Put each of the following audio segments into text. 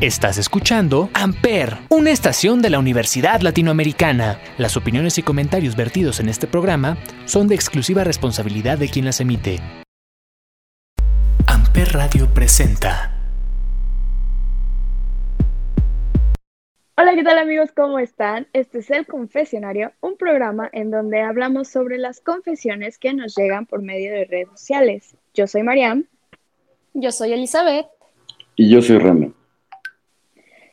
Estás escuchando Amper, una estación de la Universidad Latinoamericana. Las opiniones y comentarios vertidos en este programa son de exclusiva responsabilidad de quien las emite. Amper Radio presenta. Hola, ¿qué tal amigos? ¿Cómo están? Este es El Confesionario, un programa en donde hablamos sobre las confesiones que nos llegan por medio de redes sociales. Yo soy Mariam. Yo soy Elizabeth. Y yo soy Remy.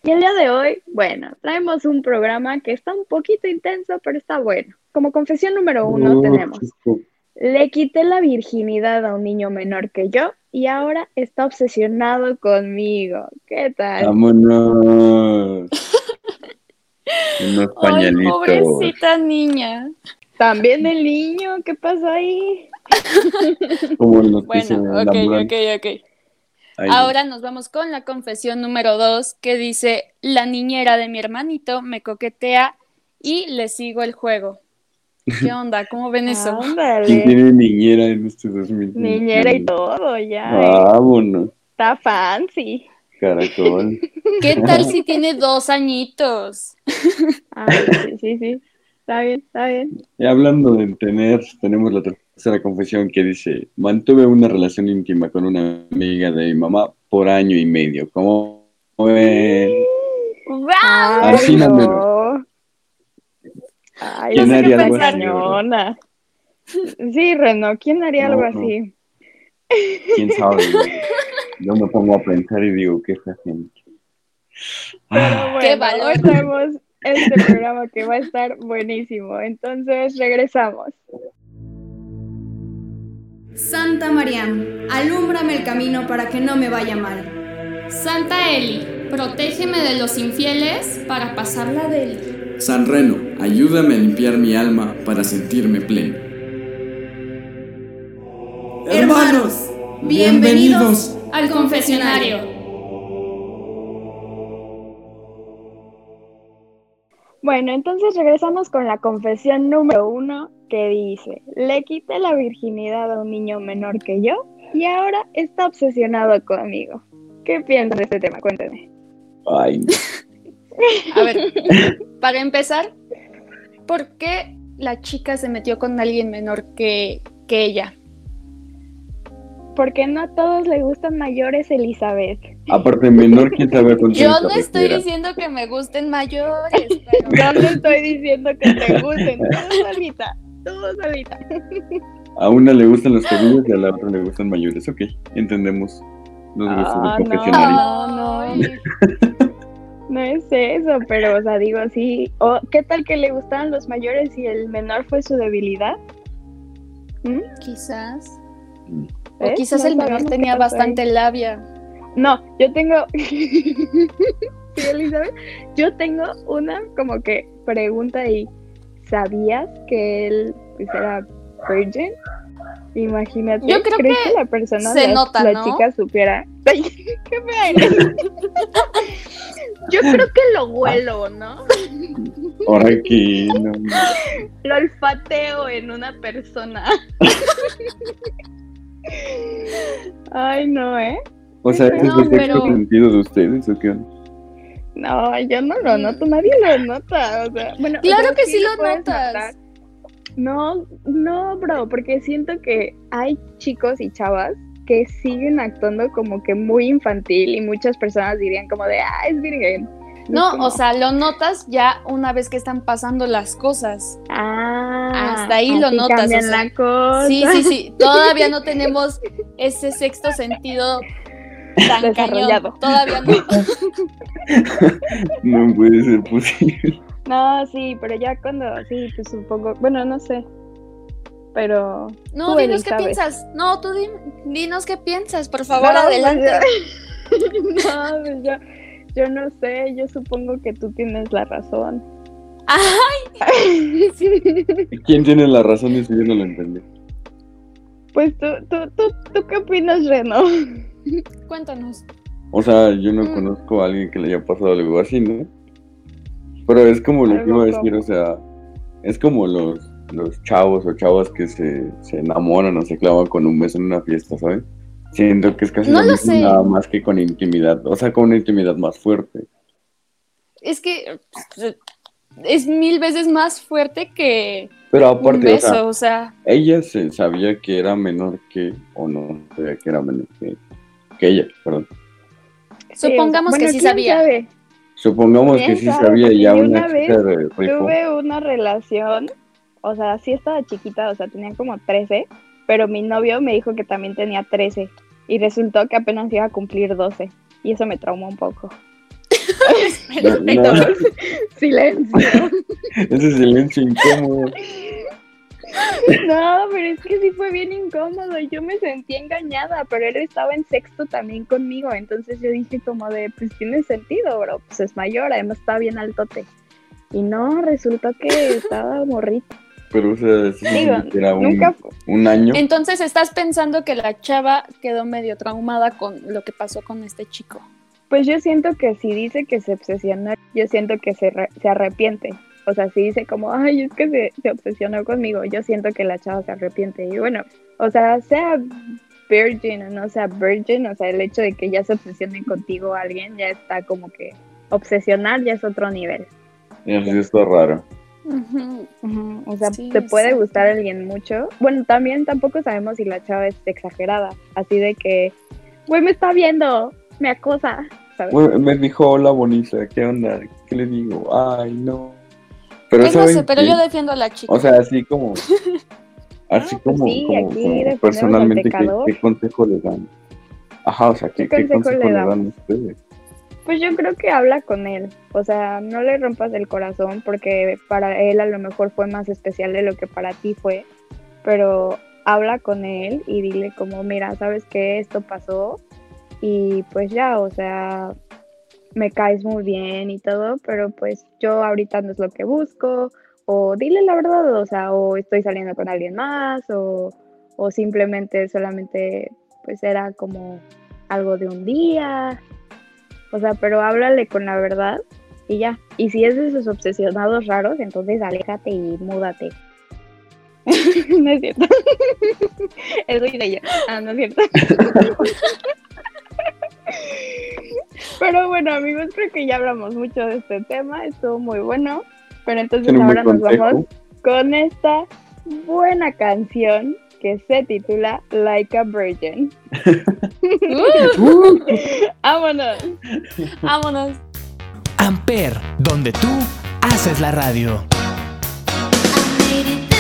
Y el día de hoy, bueno, traemos un programa que está un poquito intenso, pero está bueno. Como confesión número uno tenemos, le quité la virginidad a un niño menor que yo y ahora está obsesionado conmigo. ¿Qué tal? Vámonos. Unos Ay, pobrecita niña. También el niño, ¿qué pasó ahí? Como que Bueno, se ok, ok, ok. Ay, Ahora nos vamos con la confesión número dos que dice, la niñera de mi hermanito me coquetea y le sigo el juego. ¿Qué onda? ¿Cómo ven eso? ¿Quién Ándale. tiene niñera en este 2000? Niñera y todo, ya. eh. Vámonos, Está fancy. caracol. ¿Qué tal si tiene dos añitos? Ah, sí, sí, sí. Está bien, está bien. Y hablando de tener, tenemos la tercera confesión que dice, mantuve una relación íntima con una amiga de mi mamá por año y medio. ¿Cómo ven? ¡Wow! Ay, Así no me no. Ay, ¿Quién no sé haría algo tan así, cañona. Sí, Reno, ¿quién haría algo No, no. así? ¿Quién sabe? Yo me pongo a pensar y digo, ¿qué está haciendo? Pero Ah, bueno, Qué valor. hoy traemos este programa que va a estar buenísimo. Entonces, regresamos. Santa Mariam, alúmbrame el camino para que no me vaya mal. Santa Eli, protégeme de los infieles para pasarla de él. San Reno, ayúdame a limpiar mi alma para sentirme pleno. Hermanos, bienvenidos Al confesionario. Bueno, entonces regresamos con la confesión número uno que dice, le quité la virginidad a un niño menor que yo y ahora está obsesionado conmigo. ¿Qué piensas de este tema? Cuéntame. Ay. A ver, para empezar, ¿por qué la chica se metió con alguien menor que, que ella? Porque no a todos le gustan mayores, Elizabeth. Aparte, menor, ¿quién sabe Yo no estoy diciendo que me gusten mayores, pero No le estoy diciendo que te gusten, tú solita, tú solita. A una le gustan los pequeños y a la otra le gustan mayores. Ok, entendemos los gustos Ah, del no. No, no. No es eso, pero, o sea, digo así, o ¿qué tal que le gustaban los mayores y el menor fue su debilidad? ¿Mm? quizás. O ¿Ves? quizás No el menor tenía ahí. bastante labia. No, yo tengo. sí, Elizabeth. Yo tengo una como que pregunta ahí. ¿Sabías que él pues, era virgin? Imagínate. Yo creo ¿crees que la persona, se la, nota, la ¿no? chica supiera? Ay, qué eres. Yo creo que lo huelo, ¿no? Ahora que no, Lo olfateo en una persona. Ay, no, ¿eh? O sea, ¿ese No, es el sexto pero- sentido de ustedes o qué? No, yo no lo noto, nadie lo nota. O sea, bueno, Claro que sí lo notas. notar. No, no, bro, porque siento que hay chicos y chavas que siguen actuando como que muy infantil y muchas personas dirían como de, ah, es virgen. No, como, o sea, lo notas ya una vez que están pasando las cosas. ah, hasta ahí lo notas, o sea, la cosa. Sí, sí, sí. Todavía no tenemos ese sexto sentido tan Desarrollado. cañón. Todavía no. No puede ser posible. No, sí, pero ya cuando, sí, pues supongo, bueno, no sé, pero... No, dinos qué piensas. No, tú di- dinos qué piensas, por favor, No, pues adelante. No, pues yo, yo no sé, yo supongo que tú tienes la razón. Ay, ¿Quién tiene la razón eso? Yo no lo entendí. Pues tú, tú, tú, ¿tú qué opinas, Reno? cuéntanos. O sea, yo no Mm. conozco a alguien que le haya pasado algo así, ¿no? Pero es como lo que iba a decir, o sea, es como los, los chavos o chavas que se, se enamoran o se clavan con un beso en una fiesta, ¿sabes? Siento que es casi No lo lo mismo, sé. nada más que con intimidad, o sea, con una intimidad más fuerte. Es que es mil veces más fuerte que Pero un aparte, o sea, o sea, ella se sabía que era menor que, o no sabía que era menor que, que ella, perdón. supongamos bueno, que sí ¿quién sabía. sabe? Supongamos ¿Quién que sí sabe? sabía y ya una chica de. Tuve una relación, o sea, sí estaba chiquita, o sea, tenía como 13, pero mi novio me dijo que también tenía 13 y resultó que apenas iba a cumplir 12 y eso me traumó un poco. No, no, Silencio. ese silencio incómodo. No, pero es que sí fue bien incómodo. Yo me sentí engañada, pero él estaba en sexto también conmigo. Entonces yo dije como de, pues tiene sentido, bro. Pues es mayor, además está bien altote. Y no, resultó que estaba morrito. Pero, o sea, sí Digo, que era un, nunca un año. Entonces estás pensando que la chava quedó medio traumada con lo que pasó con este chico. Pues yo siento que si dice que se obsesionó, yo siento que se, re- se arrepiente. O sea, si dice como, ay, es que se, se obsesionó conmigo, yo siento que la chava se arrepiente. Y bueno, o sea, sea virgin o no sea virgin, o sea, el hecho de que ya se obsesione contigo alguien ya está como que obsesionar ya es otro nivel. Y así está raro. O sea, Sí, te puede gustar alguien mucho. Bueno, también tampoco sabemos si la chava es exagerada. Así de que, güey, me está viendo, me acosa, ¿sabes? Me dijo, hola bonita, ¿qué onda? ¿Qué le digo? Ay, no. Pero, Pues no ¿saben sé, pero yo defiendo a la chica. O sea, así como, así Ah, pues como, sí, como- como personalmente, ¿qué, consejo le dan? Ajá, o sea, ¿qué, ¿Qué qué consejo consejo le le damos? dan ustedes? Pues yo creo que habla con él, o sea, no le rompas el corazón porque para él a lo mejor fue más especial de lo que para ti fue, pero habla con él y dile como, mira, sabes que esto pasó y pues ya, o sea, me caes muy bien y todo, pero pues yo ahorita no es lo que busco, o dile la verdad, o sea, o estoy saliendo con alguien más, o, o simplemente solamente pues era como algo de un día, o sea, pero háblale con la verdad y ya. Y si es de esos obsesionados raros, entonces aléjate y múdate. no es cierto. Eso hice yo. Ah, no es cierto. pero bueno, amigos, creo que ya hablamos mucho de este tema. Estuvo muy bueno. Pero entonces Tiene ahora nos vamos con esta buena canción que se titula Like a Virgin. Uh, ¡Vámonos! vámonos. Amper, donde tú haces la radio. I made it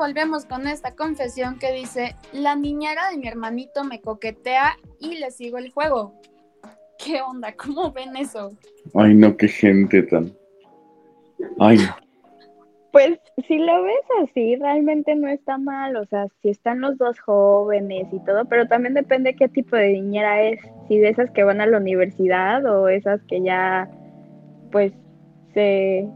volvemos con esta confesión que dice, la niñera de mi hermanito me coquetea y le sigo el juego. ¿Qué onda? ¿Cómo ven eso? Ay, no, qué gente tan. Ay, no. Pues si lo ves así, realmente no está mal, o sea, si están los dos jóvenes y todo, pero también depende qué tipo de niñera es, si de esas que van a la universidad o esas que ya, pues, se,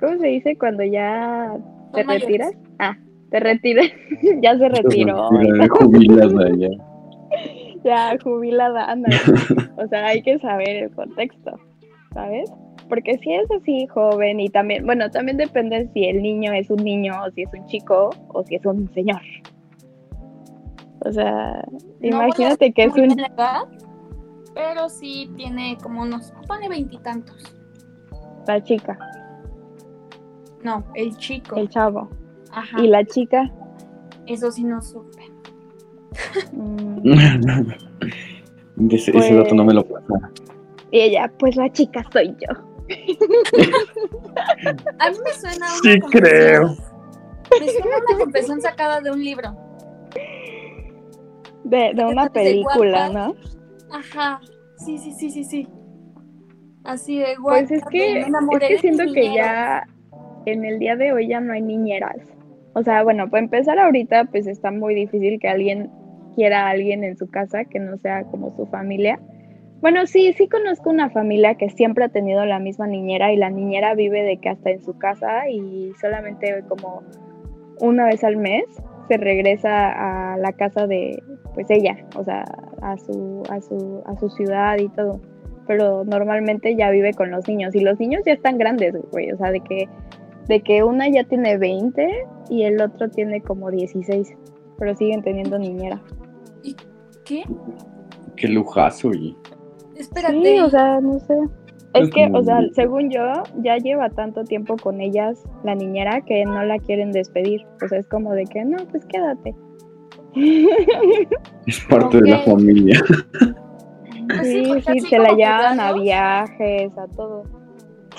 ¿cómo se dice? Cuando ya te mayores. Ah, te retiras, ya se retiró, Mira, jubilada ya. ya jubilada, anda. O sea, hay que saber el contexto, ¿sabes? Porque si es así joven y también, bueno, también depende si el niño es un niño o si es un chico o si es un señor. O sea, No imagínate que es un... la edad, pero sí tiene como unos, pone veintitantos. La chica, No, el chico. el chavo. Ajá. Y la chica... Eso sí no supe. mm, Ese, ese dato no me lo pasa. y ella, pues la chica soy yo. A mí me suena una Sí, creo. Me suena una confesión sacada de un libro. De, de una película. ¿no? Ajá. Sí, sí, sí, sí, sí. Así de Pues es que, es que siento que ya en el día de hoy ya no hay niñeras. O sea, bueno, para empezar ahorita pues está muy difícil que alguien quiera a alguien en su casa que no sea como su familia. Bueno, sí, sí conozco una familia que siempre ha tenido la misma niñera y la niñera vive de que hasta en su casa y solamente como una vez al mes se regresa a la casa de pues ella, o sea, a su a su a su ciudad y todo pero normalmente ya vive con los niños y los niños ya están grandes, güey, o sea, de que de que una ya tiene 20 y el otro tiene como 16, pero siguen teniendo niñera. ¿Qué? Qué lujazo, oye. Espérate. Sí, o sea, no sé. Es que, o sea, según yo, ya lleva tanto tiempo con ellas la niñera que no la quieren despedir. O sea, es como de que, no, pues quédate. Es parte de la familia. Pues Sí, sí, así se la llevan a viajes, a todo.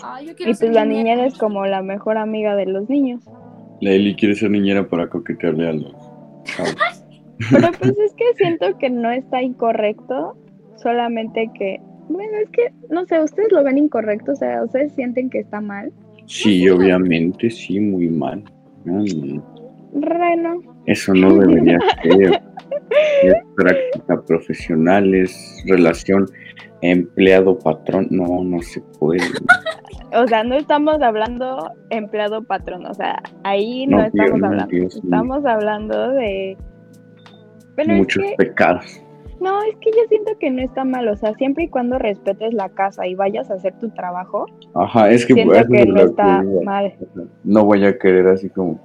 Ay, yo quiero Y ser pues la niñera. niñera es como la mejor amiga de los niños. La Eli quiere ser niñera para coquetearle a los. Pero pues es que siento que no está incorrecto, solamente que, bueno, es que, no sé, ustedes lo ven incorrecto, o sea, ustedes sienten que está mal. Sí, obviamente, sí, muy mal. Mm, Reno, Eso no debería ser. Es práctica profesional, es relación empleado-patrón. No, no se puede. o sea, no estamos hablando empleado patrón, o sea, ahí no, No, estamos no, hablando, Dios estamos hablando de... Es Muchos que, pecados. no, es que yo siento que no está mal, o sea, siempre y cuando respetes la casa y vayas a hacer tu trabajo, Ajá, es que, siento que no está que mal. no voy a querer así como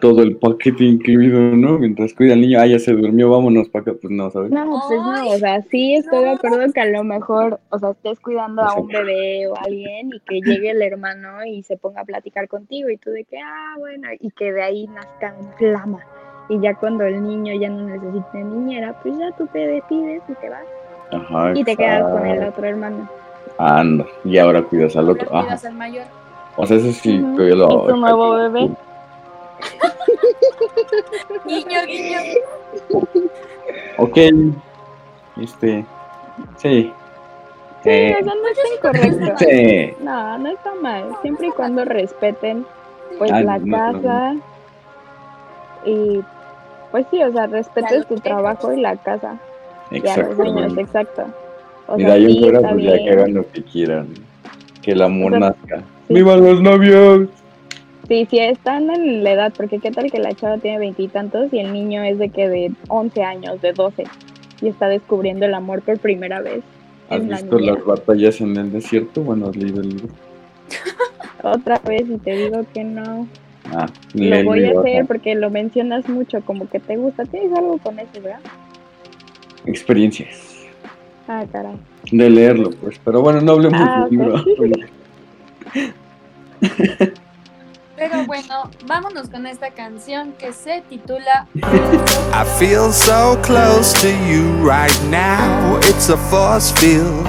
todo el paquete incluido, ¿no? Mientras cuida al niño, ah, ya se durmió, vámonos para acá, pues no, ¿sabes? No, pues no, o sea, sí estoy de acuerdo que a lo mejor, o sea, estés cuidando a un bebé o a alguien y que llegue el hermano y se ponga a platicar contigo y tú de que, ah, bueno, y que de ahí nazca una flama. Y ya cuando el niño ya no necesite niñera, pues ya tú te despides y te vas. Ajá, Y te quedas con el otro hermano. Anda, y ahora cuidas al otro. Ahora Ajá. cuidas al mayor. O sea, eso sí, Ujú. pero yo lo ¿Y tu nuevo bebé? Guiño, guiño. Ok. Este. Sí. Sí, Eh, o sea, no está incorrecto. sí. No, no está mal, siempre y cuando respeten pues Ay, la no, no, no. casa y pues sí, o sea, respetes tu trabajo y la casa. Y a los niños, Exactamente. exacto. O Mira, sea, yo sí, fuera, pues ya que hagan lo que quieran. Que el amor O sea, nazca. sí. ¡Viva los novios! Sí, sí, están en la edad, porque qué tal que la chava tiene veintitantos y, el niño es de que de 11 años, de 12, y está descubriendo el amor por primera vez. ¿Has la visto las batallas en el desierto? Bueno, has leído el libro. Otra vez y te digo que no. Ah, Lo voy a hacer porque lo mencionas mucho, como que te gusta. ¿Tienes algo con eso, verdad? Experiencias. Ah, caray. De leerlo, pues. Pero bueno, no hablemos Ah, del libro. ok. Pero bueno, vámonos con esta canción que se titula I feel so close to you right now. It's a force field.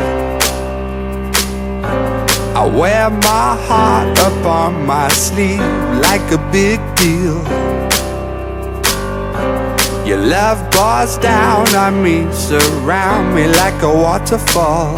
I wear my heart up on my sleeve like a big deal. Your love pours down on me, surround me like a waterfall.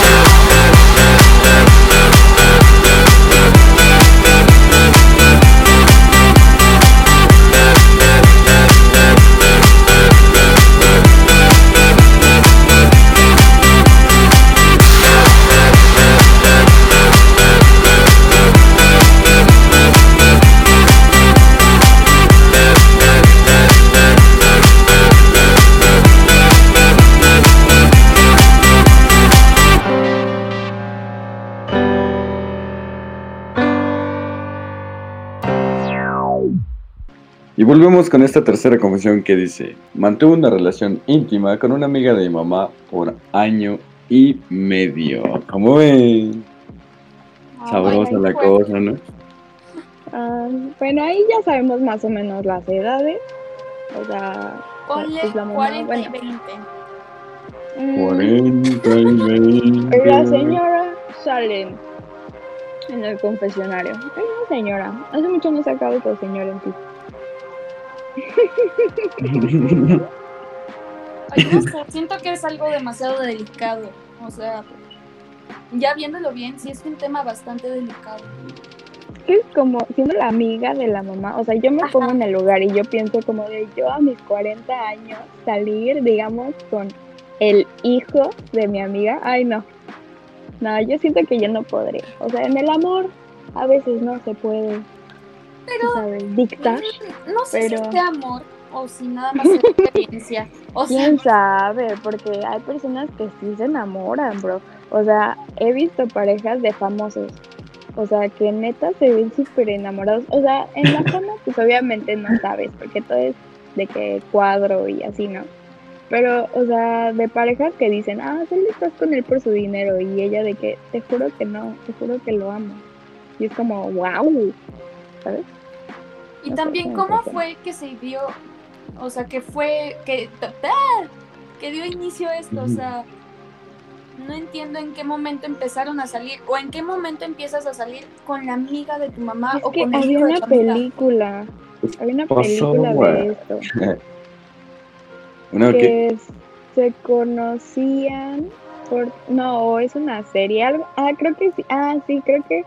Y volvemos con esta tercera confesión que dice, mantuve una relación íntima con una amiga de mi mamá por año y medio. ¿Cómo ven? Sabrosa la cosa, ¿no? Ah, bueno, ahí ya sabemos más o menos las edades. O sea, Ponle pues la mamá, 40 y bueno. 20. mm, 40 y 20. la señora sale en el confesionario. Ay, no, señora. Hace mucho no sacado tu señora en ti. Ay, no sé, siento que es algo demasiado delicado. O sea, ya viéndolo bien, sí es un tema bastante delicado. es como siendo la amiga de la mamá, o sea, yo me Ajá. pongo en el lugar y yo pienso como de yo a mis 40 años salir, digamos, con el hijo de mi amiga, ay no, no, yo siento que yo no podría, o sea, en el amor a veces no se puede, Pero- ¿sabes? Dictar, No sé Pero- si sea amor o si nada más es experiencia. O sea, quién sabe, porque hay personas que sí se enamoran, bro, o sea, he visto parejas de famosos. O sea, que neta se ven súper enamorados. O sea, en la fama, pues obviamente no sabes, porque todo es de que cuadro y así, ¿no? Pero, o sea, de parejas que dicen, ah, solo estás con él por su dinero. Y ella de que, te juro que no, te juro que lo amo. Y es como, wow, ¿sabes? Y también cómo fue que se dio, o sea, que fue, que, que dio inicio a esto, o sea, no entiendo en qué momento empezaron a salir o en qué momento empiezas a salir con la amiga de tu mamá Es o que con el había hijo de una tu película, Hay una pasó, película de esto. ¿Una qué? que se conocían por no es una serie algo ah creo que sí ah sí creo que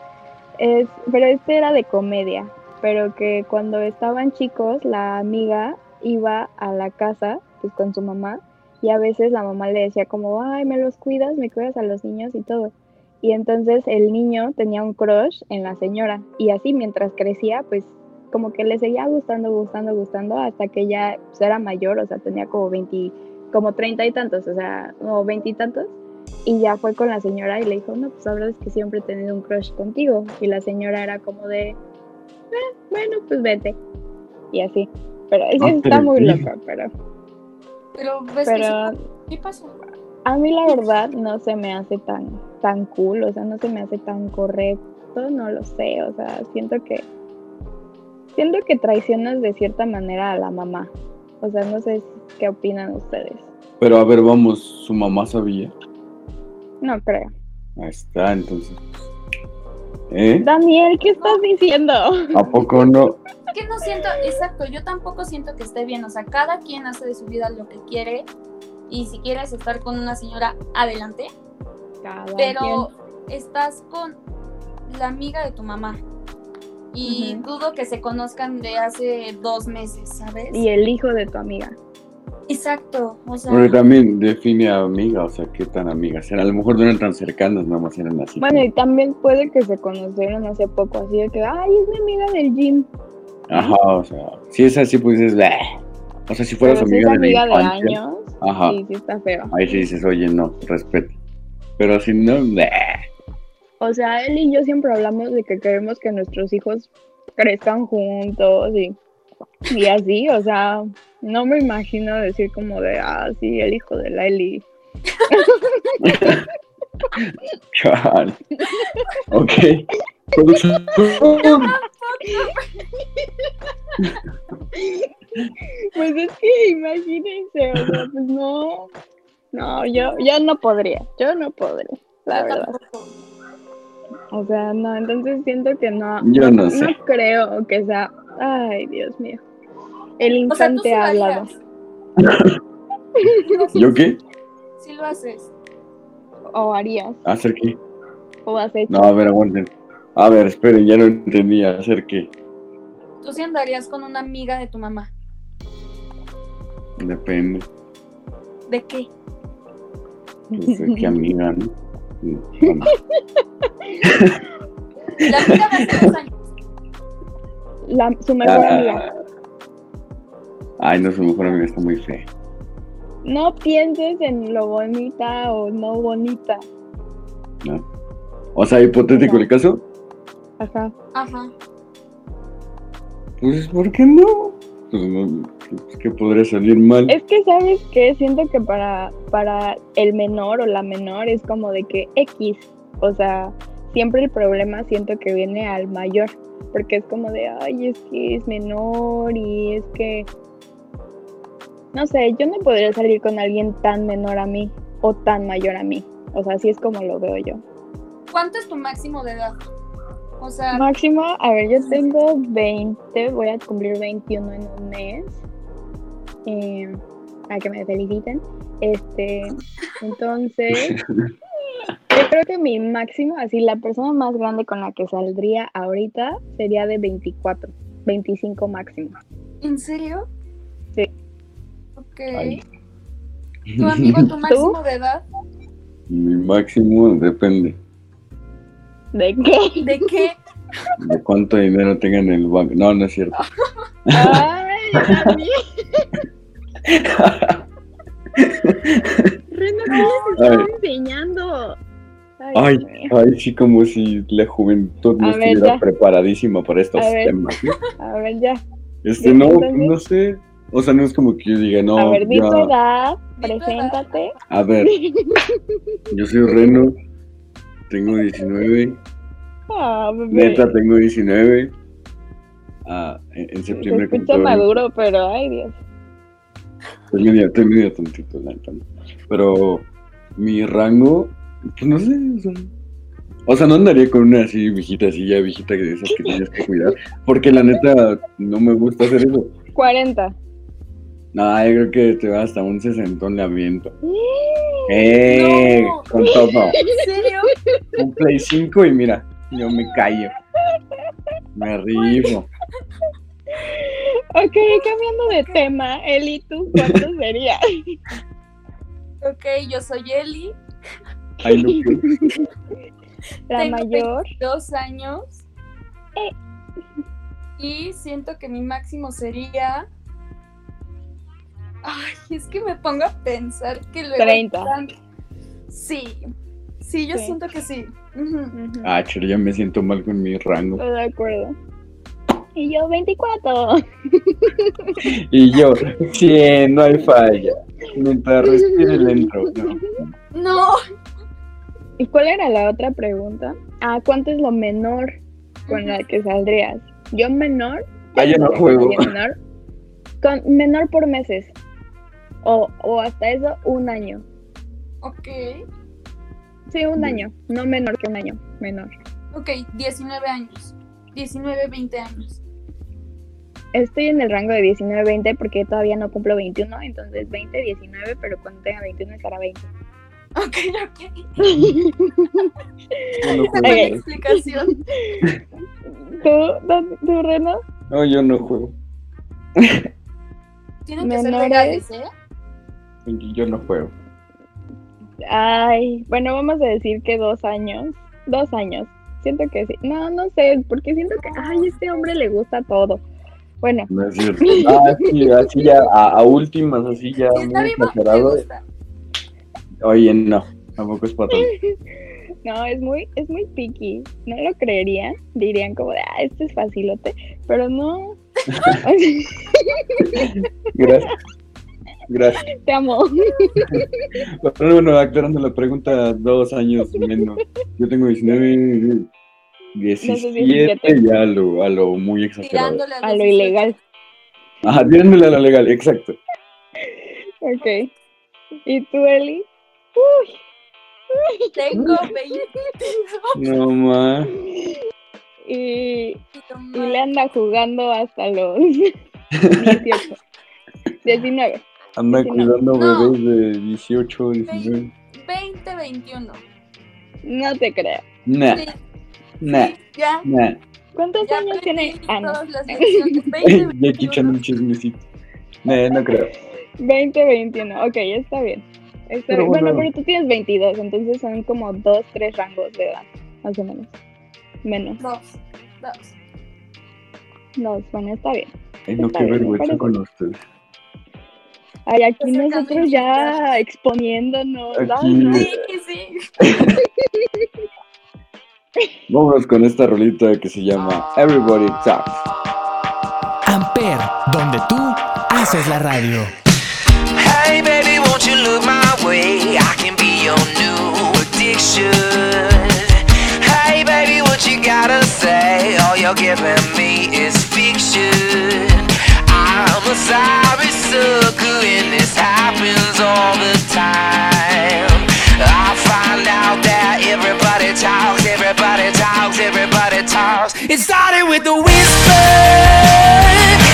es pero este era de comedia pero que cuando estaban chicos la amiga iba a la casa pues con su mamá y a veces la mamá le decía como ay me los cuidas me cuidas a los niños y todo y entonces el niño tenía un crush en la señora y así mientras crecía pues como que le seguía gustando, gustando, gustando, hasta que ya pues, era mayor, o sea, tenía como 20, como 30 y tantos, o sea, o 20 y tantos, y ya fue con la señora y le dijo, no, pues verdad es que siempre he tenido un crush contigo, y la señora era como de, "Eh, bueno, pues vete, y así, pero eso Ah, está pero muy sí. loca, pero, Pero ves pero que sí, sí pasa. a mí la verdad no se me hace tan, tan cool, o sea, no se me hace tan correcto, no lo sé, o sea, siento que, siento que traicionas de cierta manera a la mamá, o sea, no sé qué opinan ustedes, Pero a ver, vamos, su mamá sabía. no creo. Ahí está, entonces. ¿Eh? Daniel, ¿qué estás diciendo? ¿A poco no? Que no siento, exacto, yo tampoco siento que esté bien. O sea, cada quien hace de su vida lo que quiere. Y si quieres estar con una señora, adelante. Cada Pero estás con la amiga de tu mamá. Y dudo que se conozcan de hace dos meses, ¿sabes? y el hijo de tu amiga. Exacto, o sea, Porque también define a amiga, o sea, qué tan amigas eran. A lo mejor no eran tan cercanas, nada más eran así. Bueno, y también puede que se conocieron hace poco, así de que, ay, es mi amiga del gym. Ajá, o sea, si es así, pues dices. O sea, si fuera Pero su si es amiga, de, la amiga de infancia, años, Ajá. sí, sí está feo. ahí sí dices, oye, no, respeto. Pero si no, "Bleh". O sea, él y yo siempre hablamos de que queremos que nuestros hijos crezcan juntos y, y así, o sea, no me imagino decir como de, ah, sí, el hijo de la Eli. Chale. ok. Pues es que imagínense, o sea, pues no, no, yo, yo no podría, yo no podría, la yo verdad. tampoco. O sea, no, entonces siento que no, Yo no sé. creo que sea, ay, Dios mío, el O sea, instante ha hablado. harías. ¿Yo qué? Sí lo haces. O harías, ¿Hacer qué? o has hecho. No, a ver, aguanten. A ver, esperen, ya no entendía. ¿Hacer qué? Tú sí andarías con una amiga de tu mamá. Depende. ¿De qué? Pues, de qué amiga, ¿no? La amiga de hace dos años. La- su mejor amiga. Ay, no, su mejor amiga está muy fea. No pienses en lo bonita o no bonita. ¿no? O sea, hipotético No. el caso. Ajá. Ajá. Pues, ¿por qué no? Pues, no, pues, que podría salir mal. Es que, ¿sabes qué? Siento que para, para el menor o la menor es como de que X. O sea, siempre el problema siento que viene al mayor. Porque es como de, ay, es que es menor y es que. No sé, yo no podría salir con alguien tan menor a mí o tan mayor a mí. O sea, así es como lo veo yo. ¿Cuánto es tu máximo de edad? O sea, Máximo, a ver, yo tengo 20, voy a cumplir 21 en un mes. Eh, a que me feliciten. Este, entonces, yo creo que mi máximo, así, la persona más grande con la que saldría ahorita sería de 24, 25 máximo. ¿en serio? Sí. Ok. Ay. ¿Tu amigo, tu máximo de edad? Mi máximo depende ¿De qué? ¿De qué? de cuánto dinero tenga en el banco. No, no es cierto. Ay. Reno, ¿qué les enseñando? Ay, Ay, sí, como si la juventud no A estuviera preparadísima para estos A ver. temas. ¿no? A ver, ya. Este, Ya, no, no sé. O sea, no es como que yo diga, no, a ver, di tu edad, preséntate. A ver, yo soy Reno, tengo 19, Ah, bebé. neta tengo 19. Ah, en, en Se septiembre escucha cumplo- maduro, pero ay Dios. Estoy medio, estoy medio tontito, la. Pero mi rango, pues no sé, o sea, O sea, no andaría con una así viejita, así ya viejita que de esas que tienes que cuidar. Porque la neta no me gusta hacer eso. 40. No, yo creo que te va hasta un sesentón le aviento. ¡Eh! No. Con todo. ¿En serio? Un Play 5 y mira, yo me callo. Me rifo. Ok, cambiando de tema, Eli, ¿tú cuánto sería? Ok, yo soy Eli, Ay, no, La Tengo mayor. dos años. Y siento que mi máximo sería. Ay, es que me pongo a pensar que luego. 30. están- Sí, sí, yo Sí. siento que sí. Ah, chale, ya me siento mal con mi rango. Estoy de acuerdo. Y yo 24. Y yo, 100, no hay falla. Mientras respire le entro. No. No, ¿Y cuál era la otra pregunta? Ah, ¿cuánto es lo menor con la que saldrías? Yo menor. Ah, yo no juego. Menor, con, menor por meses. O, o hasta eso, un año. ok. Sí, un año. No menor que un año. Menor. Ok, 19 años. 19, 20 años. Estoy en el rango de 19-20 porque todavía no cumplo 21, entonces 20-19, pero cuando tenga 21 estará 20. Ok, ok. No Esa juego. explicación. ¿Tú, tú, Reno? No, yo no juego. Tienen que ser Menores. legales, ¿eh? Yo no juego. Ay, bueno, vamos a decir que dos años. Dos años. Siento que sí. No, no sé, porque siento que, ay, este hombre le gusta todo. Bueno, No es cierto. Ah, sí, así ya, a, a últimas, así ya Si muy exagerado. Oye, no, tampoco es para tanto. no, es muy, es muy picky. No lo creerían. Dirían como de, ah, este es facilote. Pero no. Gracias. Gracias. Te amo. Pero bueno, aclarando la pregunta, dos años menos. Yo tengo 19, 17, ya a lo, a lo muy exagerado. Tirándole A lo 18. ilegal. Ajá, tírenmela a la legal, exacto. Ok. ¿Y tú, Eli? Uy. Tengo 20. No más. Y, y le anda jugando hasta los 18. 19. Anda Sí, no. cuidando No. bebés de 18, 19. 20, 21. No te creo. Nah, Sí, nah, sí, ya. nah. ¿Cuántos Ya años tiene? Ah, no. lecciones. 20, Ya quichando un 21. chismecito. Nah, no creo. 20, 21. Ok, está bien. Está Pero bien. Bueno, bueno. pero tú tienes 22, entonces son como 2, 3 rangos de edad, más o menos. Menos. Dos. Dos. No, bueno, está bien. Ay, no, Está qué bien, vergüenza con ustedes. Ay, aquí nosotros ya exponiéndonos. Aquí. no. Sí, sí. Vámonos con esta rolita que se llama Everybody Talks. Amper, donde tú haces la radio. Hey baby, won't you look my way? I can be your new addiction. Hey baby, what you gotta say? All you're giving me is fiction. I'm a sorry and this happens all the time. I find out that everybody talks, everybody talks, everybody talks. It started with a whisper,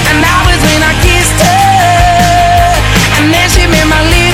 and that was when I kissed her. And then she made my lips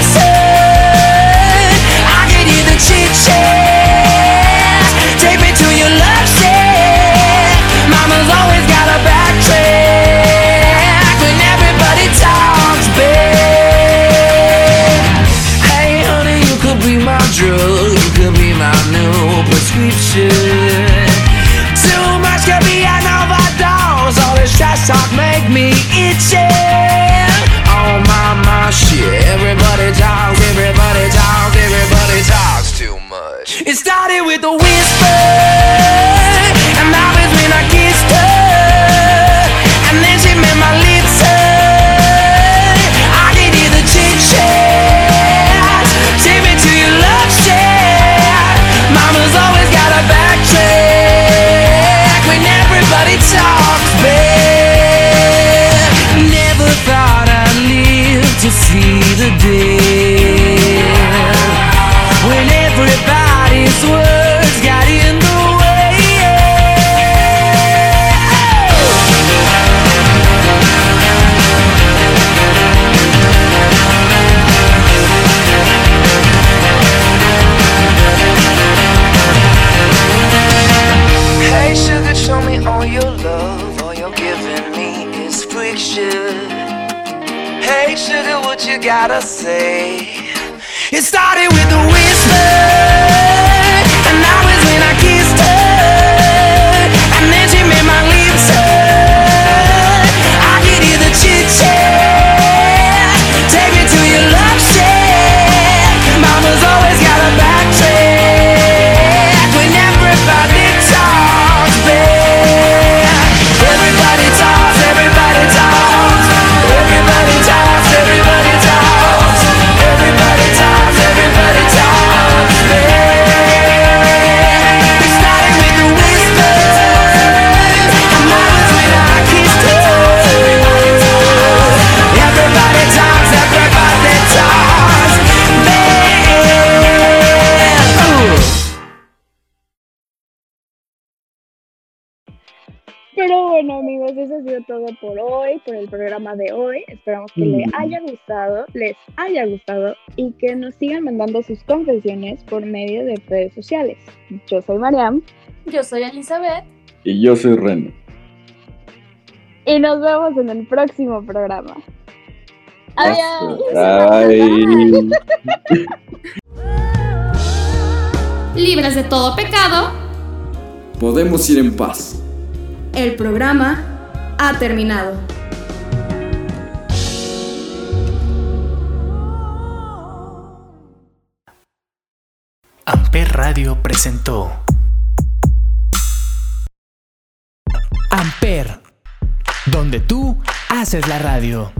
bueno, amigos, eso ha sido todo por hoy, por el programa de hoy. Esperamos que les haya gustado, les haya gustado y que nos sigan mandando sus confesiones por medio de redes sociales. Yo soy Mariam Yo soy Elizabeth. Y yo soy Reno. y nos vemos en el próximo programa. Adiós. Ay. Libres de todo pecado, Podemos ir en paz. El programa ha terminado. Amper Radio presentó Amper, donde tú haces la radio.